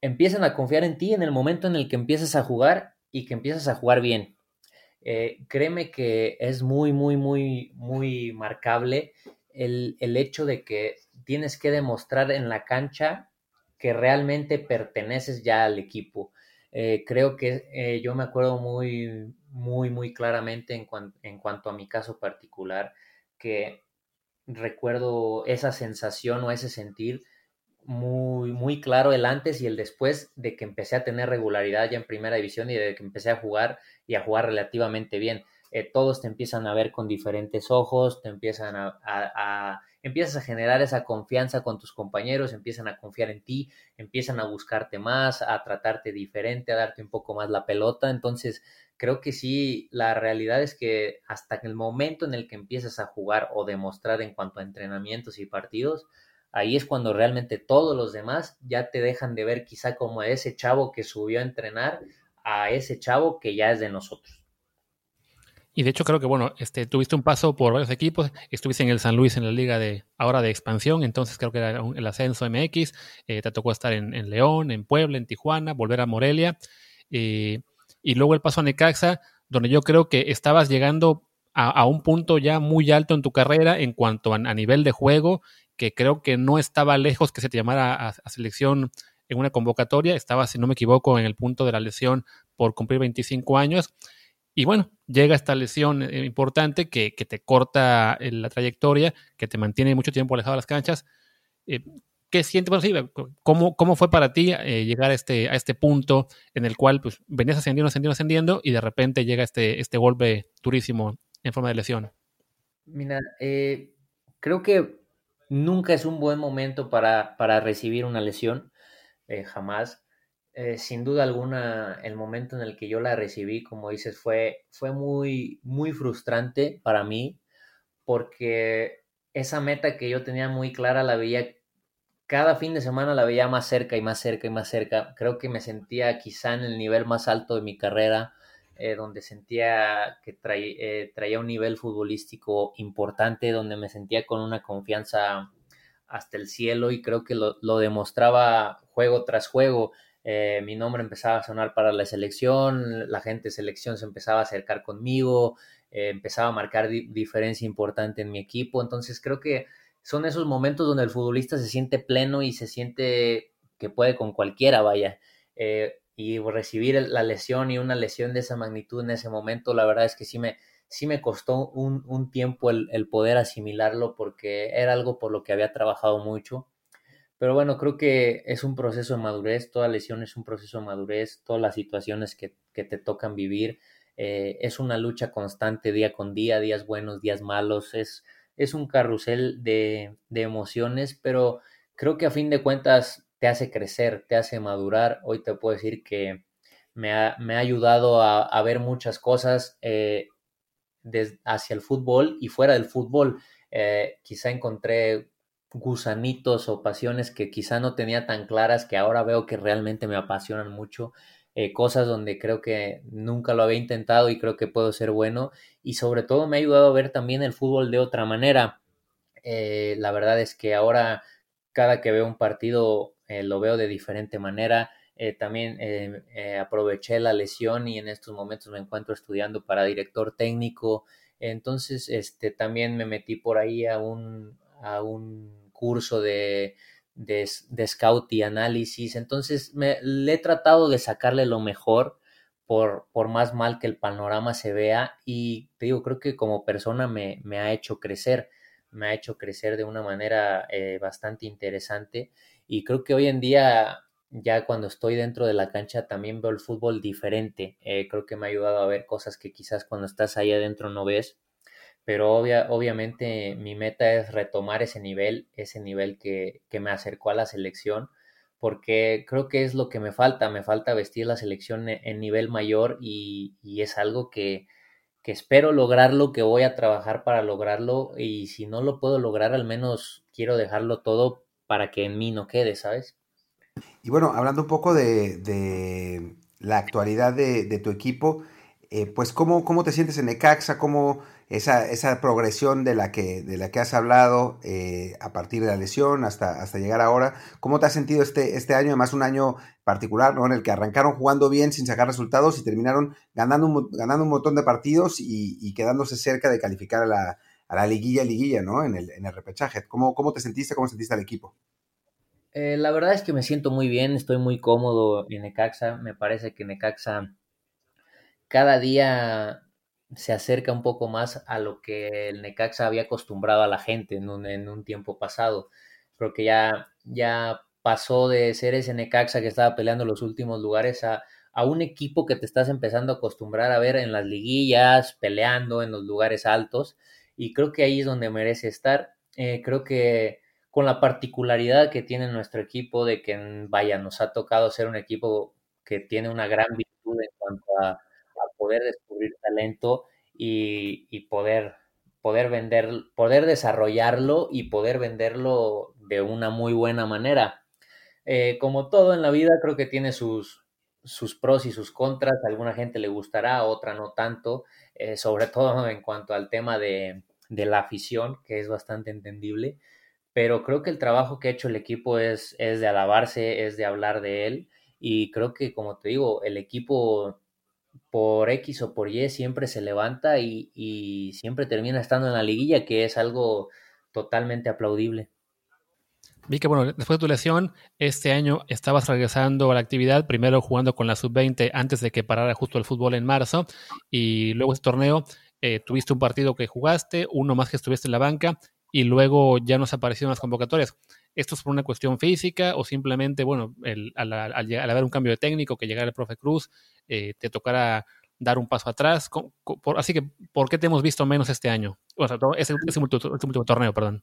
empiezan a confiar en ti en el momento en el que empiezas a jugar y que empiezas a jugar bien. Eh, créeme que es muy, muy, muy, muy marcable el, hecho de que tienes que demostrar en la cancha que realmente perteneces ya al equipo. Eh, creo que eh, yo me acuerdo muy, muy, muy claramente en, en cuanto a mi caso particular que recuerdo esa sensación o ese sentir muy, muy claro el antes y el después de que empecé a tener regularidad ya en primera división y de que empecé a jugar y a jugar relativamente bien. Eh, todos te empiezan a ver con diferentes ojos, te empiezan a, empiezas a generar esa confianza con tus compañeros, empiezan a confiar en ti, empiezan a buscarte más, a tratarte diferente, a darte un poco más la pelota. Entonces, creo que sí, la realidad es que hasta el momento en el que empiezas a jugar o demostrar en cuanto a entrenamientos y partidos, ahí es cuando realmente todos los demás ya te dejan de ver quizá como ese chavo que subió a entrenar a ese chavo que ya es de nosotros. Y de hecho creo que, bueno, este, tuviste un paso por varios equipos, estuviste en el San Luis en la liga de ahora de expansión, entonces creo que era el ascenso MX, eh, te tocó estar en, León, en Puebla, en Tijuana, volver a Morelia. Eh, y luego el paso a Necaxa, donde yo creo que estabas llegando a, un punto ya muy alto en tu carrera en cuanto a, nivel de juego, que creo que no estaba lejos que se te llamara a, selección en una convocatoria, estaba, si no me equivoco, en el punto de la lesión por cumplir 25 años. Y bueno, llega esta lesión eh, importante que, te corta eh, la trayectoria, que te mantiene mucho tiempo alejado de las canchas. Eh, ¿Qué sientes? Bueno, ¿cómo, ¿cómo, fue para ti eh, llegar a este, a este punto en el cual pues, venías ascendiendo, ascendiendo, ascendiendo y de repente llega este, este golpe durísimo en forma de lesión? Mira, eh, creo que nunca es un buen momento para, para recibir una lesión. eh, jamás. Sin duda alguna, el momento en el que yo la recibí, como dices, fue, fue muy, muy frustrante para mí, porque esa meta que yo tenía muy clara la veía cada fin de semana la veía más cerca y más cerca y más cerca. Creo que me sentía quizá en el nivel más alto de mi carrera, eh, donde sentía que eh, traía un nivel futbolístico importante, donde me sentía con una confianza hasta el cielo y creo que lo, demostraba juego tras juego. Eh, mi nombre empezaba a sonar para la selección, la gente de selección se empezaba a acercar conmigo, empezaba a marcar diferencia importante en mi equipo, entonces creo que son esos momentos donde el futbolista se siente pleno y se siente que puede con cualquiera, vaya. Eh, y recibir la lesión y una lesión de esa magnitud en ese momento, la verdad es que sí me, sí me costó un, tiempo el, poder asimilarlo porque era algo por lo que había trabajado mucho. Pero bueno, creo que es un proceso de madurez, toda lesión es un proceso de madurez, todas las situaciones que, te tocan vivir, eh, es una lucha constante día con día, días buenos, días malos, es, es un carrusel de, emociones, pero creo que a fin de cuentas te hace crecer, te hace madurar. Hoy te puedo decir que me ha, ayudado a, ver muchas cosas eh, hacia el fútbol y fuera del fútbol. Eh, quizá encontré gusanitos o pasiones que quizá no tenía tan claras que ahora veo que realmente me apasionan mucho eh, cosas donde creo que nunca lo había intentado y creo que puedo ser bueno y sobre todo me ha ayudado a ver también el fútbol de otra manera. Eh, la verdad es que ahora cada que veo un partido eh, lo veo de diferente manera. también aproveché la lesión y en estos momentos me encuentro estudiando para director técnico. Entonces, este, también me metí por ahí a un, a un curso de de, scout y análisis. Entonces me, le he tratado de sacarle lo mejor por, por, más mal que el panorama se vea y te digo, creo que como persona me, me ha hecho crecer, me ha hecho crecer de una manera eh, bastante interesante. Y creo que hoy en día ya cuando estoy dentro de la cancha también veo el fútbol diferente, eh, creo que me ha ayudado a ver cosas que quizás cuando estás ahí adentro no ves pero obviamente mi meta es retomar ese nivel, ese nivel que, me acercó a la selección, porque creo que es lo que me falta, me falta vestir la selección e, en, nivel mayor y, es algo que, espero lograrlo, que voy a trabajar para lograrlo y si no lo puedo lograr, al menos quiero dejarlo todo para que en mí no quede, ¿sabes? Y bueno, hablando un poco de, la actualidad de, tu equipo, eh, pues ¿cómo, ¿cómo te sientes en Necaxa? ¿Cómo esa, esa progresión de la que, de la que has hablado eh, a partir de la lesión hasta, hasta llegar ahora. ¿Cómo te has sentido este, este año? Además, un año particular, ¿no? En el que arrancaron jugando bien sin sacar resultados y terminaron ganando un, ganando un montón de partidos y, quedándose cerca de calificar a la, a la liguilla, liguilla, ¿no? En el, en el repechaje. ¿Cómo, ¿Cómo te sentiste? ¿Cómo sentiste al equipo? Eh, la verdad es que me siento muy bien, estoy muy cómodo en Necaxa. Me parece que Necaxa cada día se acerca un poco más a lo que el Necaxa había acostumbrado a la gente en un, en un tiempo pasado. Creo que ya, ya pasó de ser ese Necaxa que estaba peleando los últimos lugares a, a un equipo que te estás empezando a acostumbrar a ver en las liguillas, peleando en los lugares altos. Y creo que ahí es donde merece estar. Eh, creo que con la particularidad que tiene nuestro equipo de que, vaya, nos ha tocado ser un equipo que tiene una gran virtud en cuanto a poder descubrir talento y, poder, poder vender, poder desarrollarlo y poder venderlo de una muy buena manera. Eh, como todo en la vida, creo que tiene sus, sus pros y sus contras. A alguna gente le gustará, a otra no tanto, eh, sobre todo en cuanto al tema de, de, la afición, que es bastante entendible. Pero creo que el trabajo que ha hecho el equipo es, es de alabarse, es de hablar de él. Y creo que, como te digo, el equipo por X o por Y siempre se levanta y, siempre termina estando en la liguilla, que es algo totalmente aplaudible. Vi que, bueno, después de tu lesión, este año estabas regresando a la actividad, primero jugando con la sub-20 antes de que parara justo el fútbol en marzo, y luego ese torneo eh, tuviste un partido que jugaste, uno más que estuviste en la banca, y luego ya nos aparecieron las convocatorias. ¿Esto es por una cuestión física o simplemente, bueno, el, al, haber un cambio de técnico, que llegara el profe Cruz, eh, te tocará dar un paso atrás? así que, ¿por qué te hemos visto menos este año? O sea, ese, último torneo, perdón.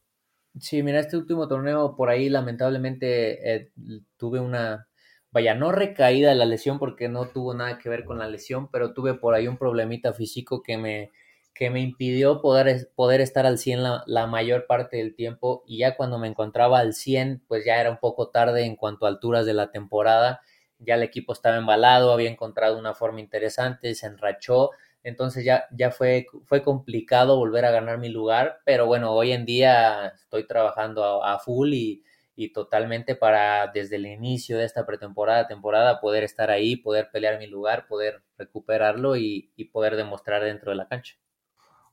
Sí, mira, este último torneo por ahí lamentablemente eh, tuve una, vaya, no recaída de la lesión porque no tuvo nada que ver con la lesión, pero tuve por ahí un problemita físico que me, que me impidió poder, poder estar al 100 la, la, mayor parte del tiempo y ya cuando me encontraba al 100, pues ya era un poco tarde en cuanto a alturas de la temporada, ya el equipo estaba embalado, había encontrado una forma interesante, se enrachó, entonces ya, ya fue, fue complicado volver a ganar mi lugar, pero bueno, hoy en día estoy trabajando a, full y, y, totalmente para desde el inicio de esta pretemporada, temporada, poder estar ahí, poder pelear mi lugar, poder recuperarlo y, y poder demostrar dentro de la cancha.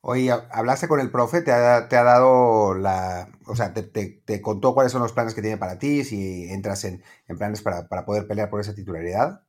Oye, hablaste con el profe, te ha, te ha dado la, o sea, te, te, contó cuáles son los planes que tiene para ti, si entras en, en planes para, para poder pelear por esa titularidad.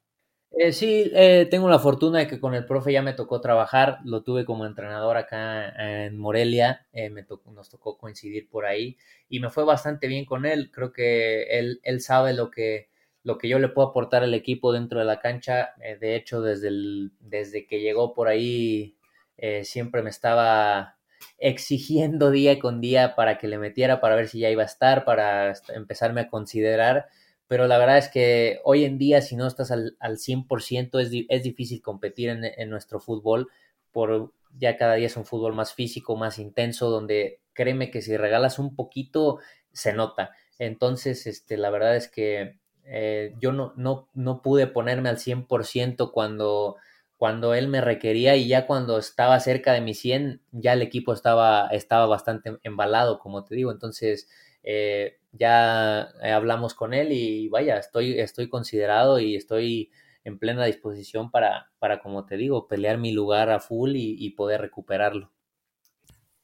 Eh, sí, eh, tengo la fortuna de que con el profe ya me tocó trabajar, lo tuve como entrenador acá en Morelia, eh, me tocó, nos tocó coincidir por ahí y me fue bastante bien con él, creo que él, él sabe lo que, lo que yo le puedo aportar al equipo dentro de la cancha, eh, de hecho desde, el, desde que llegó por ahí eh, siempre me estaba exigiendo día con día para que le metiera, para ver si ya iba a estar, para empezarme a considerar pero la verdad es que hoy en día si no estás al, al 100% es, es difícil competir en, en, nuestro fútbol, por ya cada día es un fútbol más físico, más intenso, donde créeme que si regalas un poquito se nota. Entonces, este, la verdad es que eh, yo no, no, no pude ponerme al 100% cuando, cuando él me requería y ya cuando estaba cerca de mi 100, ya el equipo estaba, estaba bastante embalado, como te digo. Entonces, eh, ya eh, hablamos con él y vaya, estoy, estoy considerado y estoy en plena disposición para, para, como te digo, pelear mi lugar a full y, poder recuperarlo.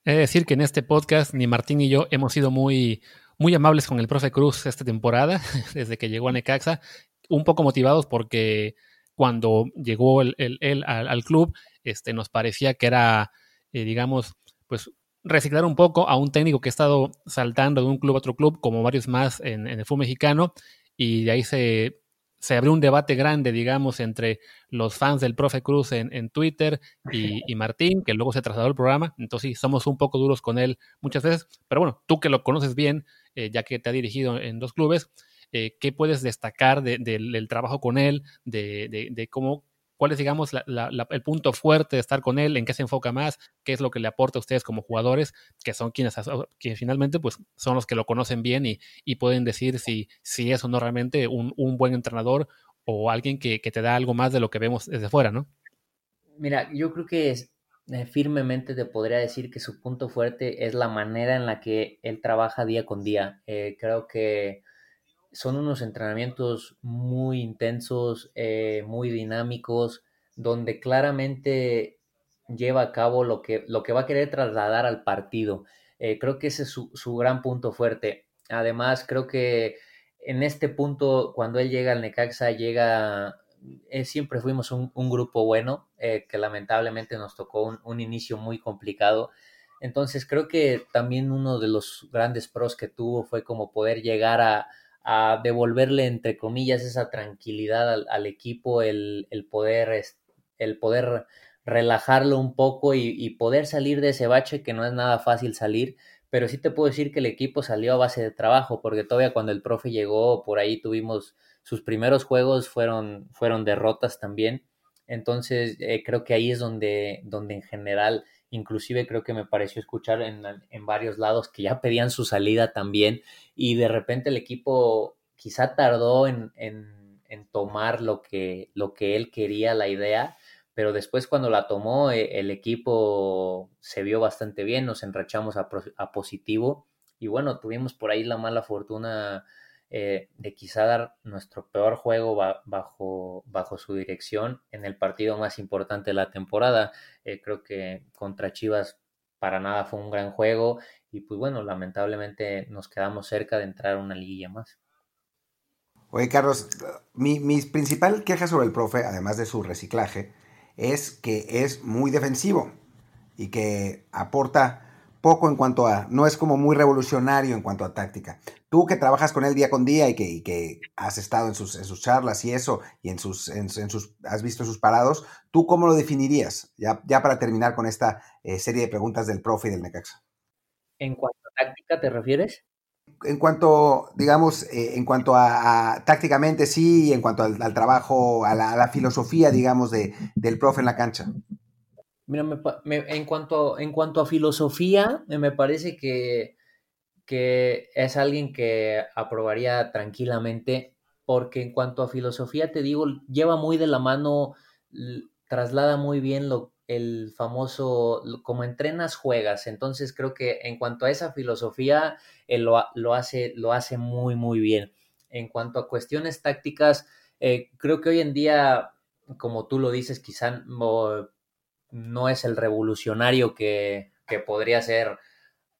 Es decir, que en este podcast ni Martín ni yo hemos sido muy, muy amables con el profe Cruz esta temporada, desde que llegó a Necaxa, un poco motivados porque cuando llegó él el, el, al, al, club, este, nos parecía que era, eh, digamos, pues reciclar un poco a un técnico que ha estado saltando de un club a otro club, como varios más en, en el fútbol mexicano, y de ahí se, se, abrió un debate grande, digamos, entre los fans del profe Cruz en, en Twitter y, y, Martín, que luego se trasladó al programa, entonces sí, somos un poco duros con él muchas veces, pero bueno, tú que lo conoces bien, eh, ya que te ha dirigido en dos clubes, eh, ¿qué puedes destacar de, de, del trabajo con él, de, cómo cuál es, digamos, el punto fuerte de estar con él, en qué se enfoca más, qué es lo que le aporta a ustedes como jugadores, que son quienes, finalmente pues, son los que lo conocen bien y, pueden decir si, es o no realmente un, buen entrenador o alguien que, te da algo más de lo que vemos desde fuera, ¿no? Mira, yo creo que eh, firmemente te podría decir que su punto fuerte es la manera en la que él trabaja día con día. Eh, creo que son unos entrenamientos muy intensos, eh, muy dinámicos, donde claramente lleva a cabo lo que, lo que va a querer trasladar al partido. Eh, creo que ese es su, su, gran punto fuerte. Además, creo que en este punto, cuando él llega al Necaxa, llega, eh, siempre fuimos un, un grupo bueno, que lamentablemente nos tocó un, un inicio muy complicado. Entonces, creo que también uno de los grandes pros que tuvo fue como poder llegar a, a devolverle, entre comillas, esa tranquilidad al, al equipo, el, el, poder, el poder relajarlo un poco y, poder salir de ese bache que no es nada fácil salir, pero sí te puedo decir que el equipo salió a base de trabajo, porque todavía cuando el profe llegó, por ahí tuvimos sus primeros juegos, fueron, fueron derrotas también, entonces eh, creo que ahí es donde, donde en general inclusive creo que me pareció escuchar en, en, varios lados que ya pedían su salida también y de repente el equipo quizá tardó en, en, en tomar lo que, lo que él quería, la idea, pero después cuando la tomó eh, el equipo se vio bastante bien, nos enrachamos a, a positivo y bueno, tuvimos por ahí la mala fortuna eh, de quizá dar nuestro peor juego ba bajo, bajo su dirección en el partido más importante de la temporada. Eh, creo que contra Chivas para nada fue un gran juego y pues bueno, lamentablemente nos quedamos cerca de entrar a una liguilla más. Oye, Carlos, mi, mi principal queja sobre el profe, además de su reciclaje, es que es muy defensivo y que aporta poco en cuanto a, no es como muy revolucionario en cuanto a táctica. Tú que trabajas con él día con día y que, y que has estado en sus, en sus, charlas y eso, y en sus, en, en, sus, has visto sus parados, ¿tú cómo lo definirías? Ya, ya para terminar con esta eh, serie de preguntas del profe y del Necaxa. ¿En cuanto a táctica te refieres? en cuanto, digamos, eh, en cuanto a, tácticamente sí, y en cuanto al, trabajo, a la, filosofía, digamos, de, del profe en la cancha. Mira, en, cuanto, en cuanto a filosofía, me parece que, que es alguien que aprobaría tranquilamente, porque en cuanto a filosofía, te digo, lleva muy de la mano, traslada muy bien lo, el famoso, como entrenas, juegas. Entonces creo que en cuanto a esa filosofía, él lo, hace, lo hace muy, muy bien. En cuanto a cuestiones tácticas, eh, creo que hoy en día, como tú lo dices, quizá no, es el revolucionario que, podría ser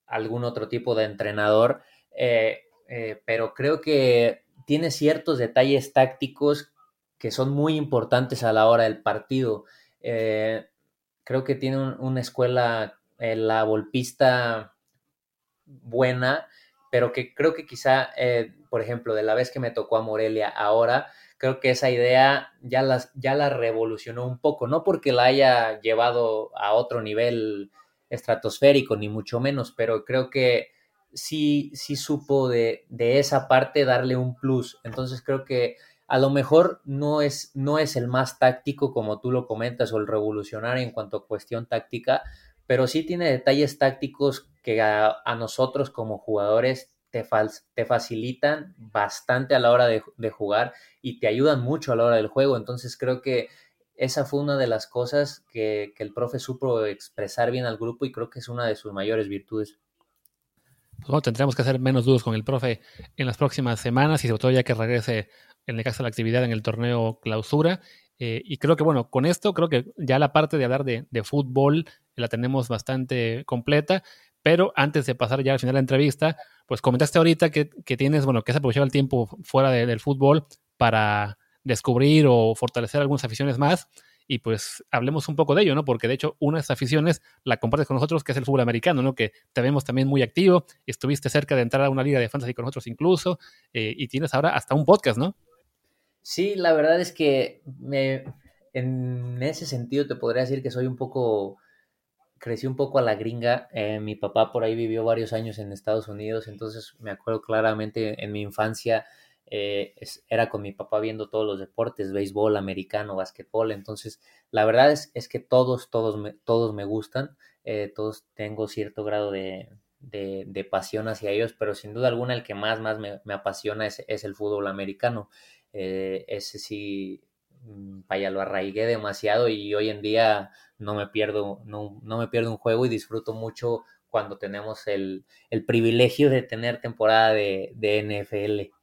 algún otro tipo de entrenador, eh, eh, pero creo que tiene ciertos detalles tácticos que son muy importantes a la hora del partido. Creo que tiene una escuela, eh, la golpista buena, pero que creo que quizá, eh, por ejemplo, de la vez que me tocó a Morelia ahora, creo que esa idea ya, ya la revolucionó un poco, no porque la haya llevado a otro nivel estratosférico, ni mucho menos, pero creo que sí, sí supo de, de esa parte darle un plus. Entonces creo que a lo mejor no es, no es el más táctico como tú lo comentas o el revolucionario en cuanto a cuestión táctica, pero sí tiene detalles tácticos que a, nosotros como jugadores te, te, facilitan bastante a la hora de, jugar y te ayudan mucho a la hora del juego. Entonces creo que esa fue una de las cosas que, que el profe supo expresar bien al grupo y creo que es una de sus mayores virtudes. Pues bueno, tendremos que hacer menos dudas con el profe en las próximas semanas y sobre todo ya que regrese en el caso de la actividad en el torneo clausura. Eh, y creo que, bueno, con esto creo que ya la parte de hablar de, fútbol la tenemos bastante completa. Pero antes de pasar ya al final de la entrevista, pues comentaste ahorita que, tienes, bueno, que has aprovechado el tiempo fuera del fútbol para descubrir o fortalecer algunas aficiones más. Y pues hablemos un poco de ello, ¿no? Porque de hecho, una de esas aficiones la compartes con nosotros, que es el fútbol americano, ¿no? Que te vemos también muy activo. Estuviste cerca de entrar a una liga de fantasy con nosotros incluso. Eh, y tienes ahora hasta un podcast, ¿no? Sí, la verdad es que me, en ese sentido te podría decir que soy un poco, crecí un poco a la gringa. Eh, mi papá por ahí vivió varios años en Estados Unidos, entonces me acuerdo claramente en mi infancia eh, era con mi papá viendo todos los deportes, béisbol, americano, básquetbol. Entonces, la verdad es, es que todos, todos me, todos me gustan, eh, todos tengo cierto grado de, de, pasión hacia ellos, pero sin duda alguna el que más, más me, me apasiona es, es el fútbol americano. Eh, ese sí, vaya, lo arraigué demasiado y hoy en día no me pierdo, no, no me pierdo un juego y disfruto mucho cuando tenemos el, el privilegio de tener temporada de, de, NFL.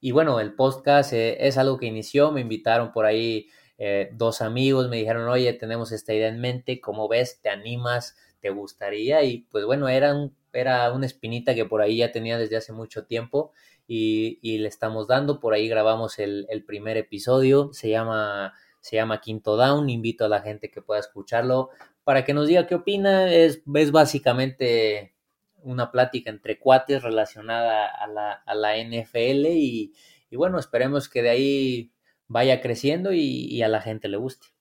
Y bueno, el podcast eh, es algo que inició, me invitaron por ahí eh, dos amigos, me dijeron, oye, tenemos esta idea en mente, ¿cómo ves? ¿Te animas? ¿Te gustaría? Y pues bueno, era, un, era una espinita que por ahí ya tenía desde hace mucho tiempo y, le estamos dando. Por ahí grabamos el, primer episodio, se llama, se llama Quinto Down, invito a la gente que pueda escucharlo para que nos diga qué opina. Es, es básicamente una plática entre cuates relacionada a la, a la NFL y, bueno, esperemos que de ahí vaya creciendo y a la gente le guste.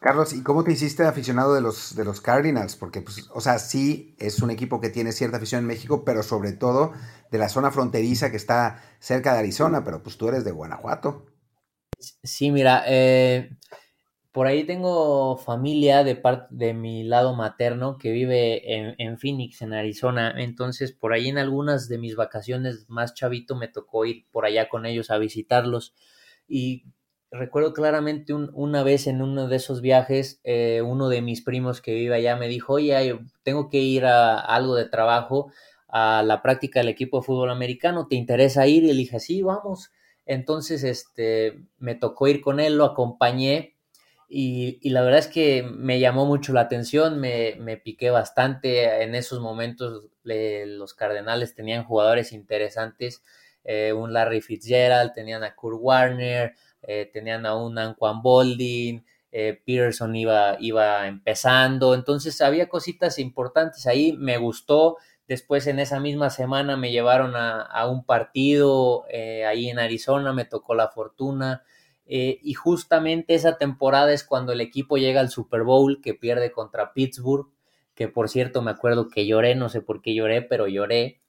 Carlos, ¿y cómo te hiciste aficionado de los, de los Cardinals? Porque, pues, o sea, sí es un equipo que tiene cierta afición en México, pero sobre todo de la zona fronteriza que está cerca de Arizona, pero pues tú eres de Guanajuato. Sí, mira, eh, por ahí tengo familia de parte de mi lado materno que vive en, en, Phoenix, en Arizona. Entonces, por ahí en algunas de mis vacaciones más chavito me tocó ir por allá con ellos a visitarlos. Y recuerdo claramente una vez en uno de esos viajes, eh, uno de mis primos que vive allá me dijo, oye, tengo que ir a, algo de trabajo, a la práctica del equipo de fútbol americano, ¿te interesa ir? Y le dije, sí, vamos. Entonces, este, me tocó ir con él, lo acompañé y, la verdad es que me llamó mucho la atención, me, me piqué bastante. En esos momentos los Cardenales tenían jugadores interesantes, eh, un Larry Fitzgerald, tenían a Kurt Warner, eh, tenían a un Anquan Bolding, eh, Peterson iba, iba empezando, entonces había cositas importantes ahí, me gustó, después en esa misma semana me llevaron a, un partido eh, ahí en Arizona, me tocó la fortuna, y justamente esa temporada es cuando el equipo llega al Super Bowl que pierde contra Pittsburgh, que por cierto me acuerdo que lloré, no sé por qué lloré, pero lloré.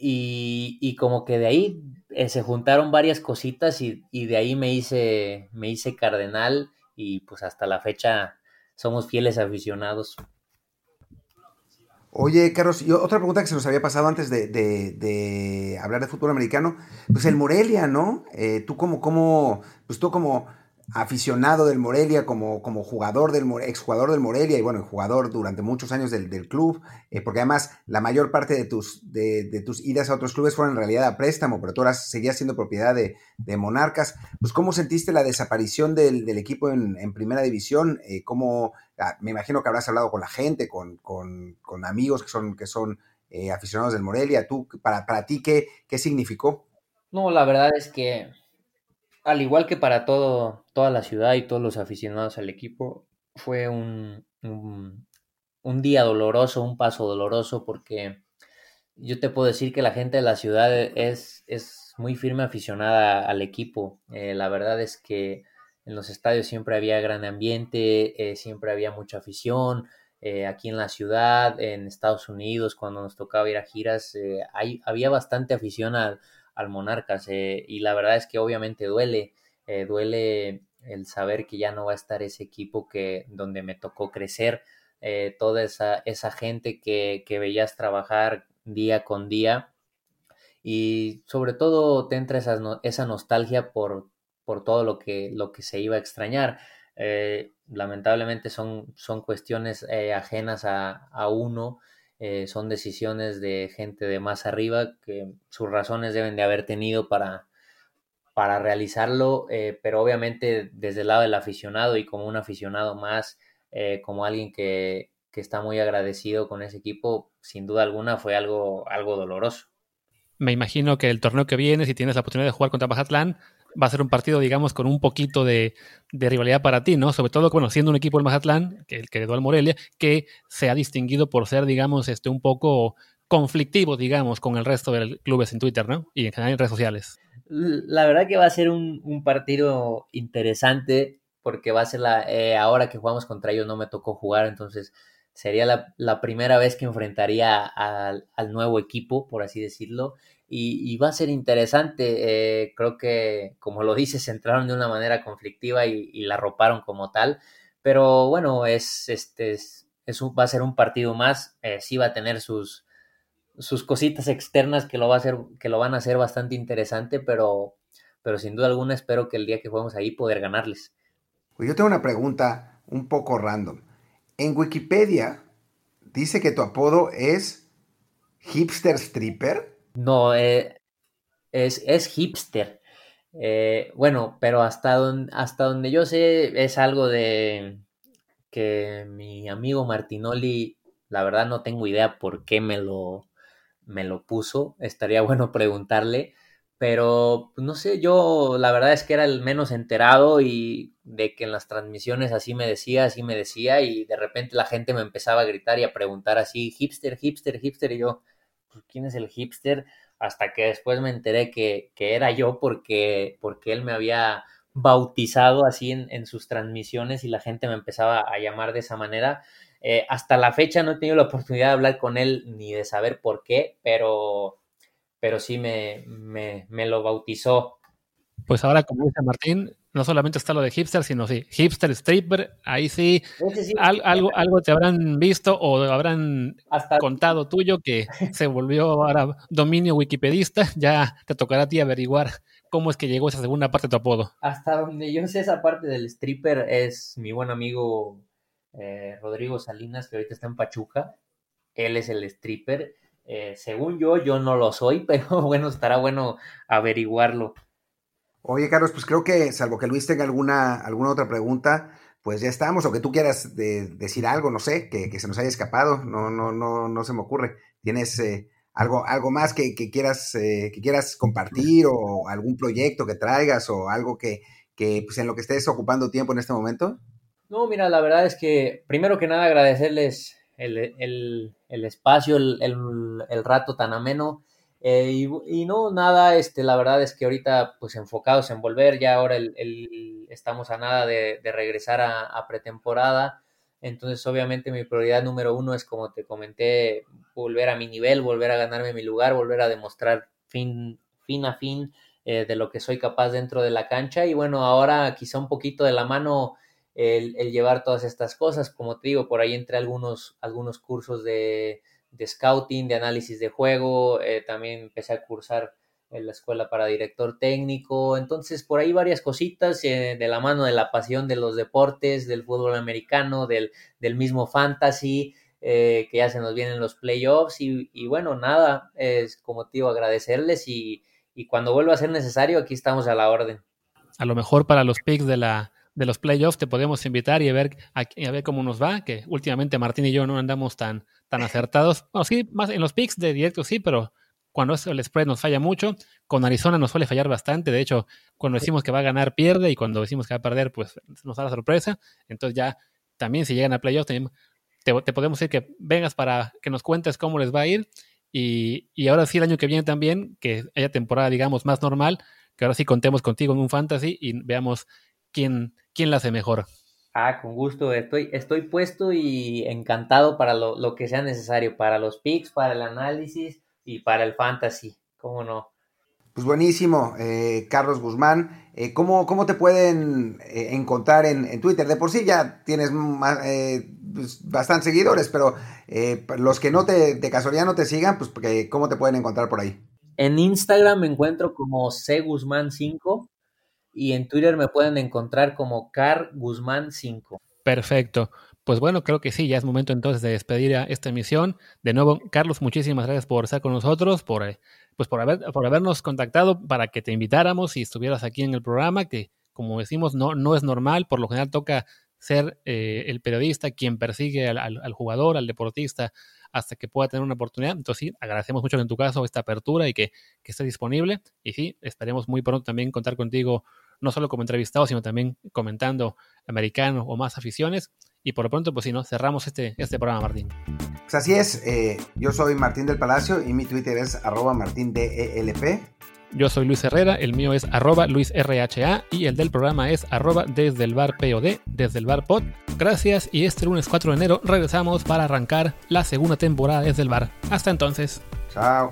Y, como que de ahí eh, se juntaron varias cositas y, de ahí me hice, me hice cardenal y pues hasta la fecha somos fieles aficionados. Oye, Carlos, y otra pregunta que se nos había pasado antes de, hablar de fútbol americano, pues el Morelia, ¿no? Eh, tú como, como, pues tú como aficionado del Morelia, como, como jugador del exjugador del Morelia y bueno, jugador durante muchos años del, club, eh, porque además la mayor parte de tus, de, tus idas a otros clubes fueron en realidad a préstamo, pero tú eras, seguías siendo propiedad de, Monarcas. Pues, ¿cómo sentiste la desaparición del, equipo en, primera división? Eh, ¿cómo, ah, me imagino que habrás hablado con la gente, con, con, amigos que son, que son eh, aficionados del Morelia. ¿Tú, para, para ti, qué, qué significó? No, la verdad es que al igual que para todo, toda la ciudad y todos los aficionados al equipo, fue un, un, día doloroso, un paso doloroso, porque yo te puedo decir que la gente de la ciudad es, es muy firme aficionada al equipo. Eh, la verdad es que en los estadios siempre había gran ambiente, eh, siempre había mucha afición. Eh, aquí en la ciudad, en Estados Unidos, cuando nos tocaba ir a giras, hay, había bastante afición al, al Monarcas. Eh, y la verdad es que obviamente duele, eh, duele el saber que ya no va a estar ese equipo que donde me tocó crecer, eh, toda esa, esa gente que, que, veías trabajar día con día y sobre todo te entra esa, esa nostalgia por, por todo lo que, lo que se iba a extrañar. lamentablemente son, son cuestiones ajenas a, a uno eh, son decisiones de gente de más arriba que sus razones deben de haber tenido para, para realizarlo, eh, pero obviamente desde el lado del aficionado y como un aficionado más, eh, como alguien que, que, está muy agradecido con ese equipo, sin duda alguna fue algo, algo doloroso. Me imagino que el torneo que viene, si tienes la oportunidad de jugar contra Mazatlán, va a ser un partido, digamos, con un poquito de, rivalidad para ti, ¿no? Sobre todo, bueno, siendo un equipo del Mazatlán, que el que heredó al Morelia, que se ha distinguido por ser, digamos, este, un poco conflictivo, digamos, con el resto de clubes en Twitter, ¿no? Y en general en redes sociales. La verdad que va a ser un, partido interesante porque va a ser la, eh, ahora que jugamos contra ellos no me tocó jugar, entonces sería la, primera vez que enfrentaría al, nuevo equipo, por así decirlo, y, va a ser interesante. Eh, creo que, como lo dices, entraron de una manera conflictiva y, la roparon como tal. Pero bueno, es, este, es, va a ser un partido más. Eh, sí va a tener sus, sus cositas externas que lo, va a hacer, que lo van a hacer bastante interesante, pero, pero sin duda alguna espero que el día que juguemos ahí poder ganarles. Pues yo tengo una pregunta un poco random. En Wikipedia dice que tu apodo es Hipster Stripper. No, eh, es, es, hipster. Eh, bueno, pero hasta, hasta donde yo sé es algo de que mi amigo Martinoli, la verdad no tengo idea por qué me lo, me lo puso. Estaría bueno preguntarle. Pero pues, no sé, yo la verdad es que era el menos enterado y de que en las transmisiones así me decía, así me decía y de repente la gente me empezaba a gritar y a preguntar así, hipster, hipster, hipster y yo, ¿quién es el hipster? Hasta que después me enteré que, era yo porque, porque él me había bautizado así en, sus transmisiones y la gente me empezaba a llamar de esa manera. Eh, hasta la fecha no he tenido la oportunidad de hablar con él ni de saber por qué, pero, pero sí me, me, me lo bautizó. Pues ahora, como dice Martín, no solamente está lo de hipster, sino sí, hipster stripper, ahí sí, algo, algo te habrán visto o habrán contado tuyo que se volvió ahora dominio wikipedista, ya te tocará a ti averiguar cómo es que llegó esa segunda parte de tu apodo. Hasta donde yo sé esa parte del stripper es mi buen amigo eh, Rodrigo Salinas, que ahorita está en Pachuca, él es el stripper. Eh, según yo, yo no lo soy, pero bueno, estará bueno averiguarlo. Oye, Carlos, pues creo que, salvo que Luis tenga alguna, alguna otra pregunta, pues ya estamos, o que tú quieras decir algo, no sé, que, se nos haya escapado, no, no, no, no se me ocurre. ¿Tienes eh, algo, algo más que, quieras, eh, que quieras compartir o algún proyecto que traigas o algo que, que, pues en lo que estés ocupando tiempo en este momento? No, mira, la verdad es que primero que nada agradecerles el, espacio, el, el rato tan ameno. Eh, y, no, nada, este, la verdad es que ahorita pues enfocados en volver, ya ahora el, estamos a nada de, regresar a, pretemporada. Entonces, obviamente, mi prioridad número uno es, como te comenté, volver a mi nivel, volver a ganarme mi lugar, volver a demostrar fin, a fin eh, de lo que soy capaz dentro de la cancha. Y bueno, ahora quizá un poquito de la mano el, llevar todas estas cosas. Como te digo, por ahí entré algunos, algunos cursos de, de scouting, de análisis de juego, eh, también empecé a cursar en la escuela para director técnico, entonces por ahí varias cositas eh, de la mano de la pasión de los deportes, del fútbol americano, del, del mismo fantasy, eh, que ya se nos vienen los playoffs y, bueno, nada, es como te digo, agradecerles y, y cuando vuelva a ser necesario, aquí estamos a la orden. A lo mejor para los picks de la de los playoffs te podemos invitar y a ver, a, ver cómo nos va, que últimamente Martín y yo no andamos tan, tan acertados. Bueno, sí, más en los picks de directo sí, pero cuando el spread nos falla mucho, con Arizona nos suele fallar bastante. De hecho, cuando decimos que va a ganar, pierde, y cuando decimos que va a perder, pues nos da la sorpresa. Entonces ya también si llegan a playoffs, te, te, podemos decir que vengas para que nos cuentes cómo les va a ir. Y, y, ahora sí, el año que viene también, que haya temporada, digamos, más normal, que ahora sí contemos contigo en un fantasy y veamos quién, quién la hace mejor. Ah, con gusto, estoy, estoy puesto y encantado para lo, lo que sea necesario, para los picks, para el análisis y para el fantasy, ¿cómo no? Pues buenísimo, eh, Carlos Guzmán. Eh, ¿cómo, ¿cómo, te pueden eh, encontrar en, Twitter? De por sí ya tienes pues, bastantes seguidores, pero los que no te, de casualidad no te sigan, pues ¿cómo te pueden encontrar por ahí? En Instagram me encuentro como cguzmán5 y en Twitter me pueden encontrar como carguzmán5. Perfecto. Pues bueno, creo que sí, ya es momento entonces de despedir a esta emisión. De nuevo, Carlos, muchísimas gracias por estar con nosotros, por, eh, pues por, haber, por habernos contactado para que te invitáramos y estuvieras aquí en el programa, que como decimos, no, no es normal, por lo general toca ser eh, el periodista quien persigue al, jugador, al deportista, hasta que pueda tener una oportunidad. Entonces sí, agradecemos mucho en tu caso esta apertura y que, que esté disponible. Y sí, esperemos muy pronto también contar contigo, no solo como entrevistado, sino también comentando americano o más aficiones. Y por lo pronto, pues si no, cerramos este, este programa, Martín. Pues así es, eh, yo soy Martín del Palacio y mi Twitter es arroba martindelp. Yo soy Luis Herrera, el mío es arroba luisrha y el del programa es arroba desde el bar POD, desde el bar pod. Gracias y este lunes 4 de enero regresamos para arrancar la segunda temporada desde el bar. Hasta entonces. Chao.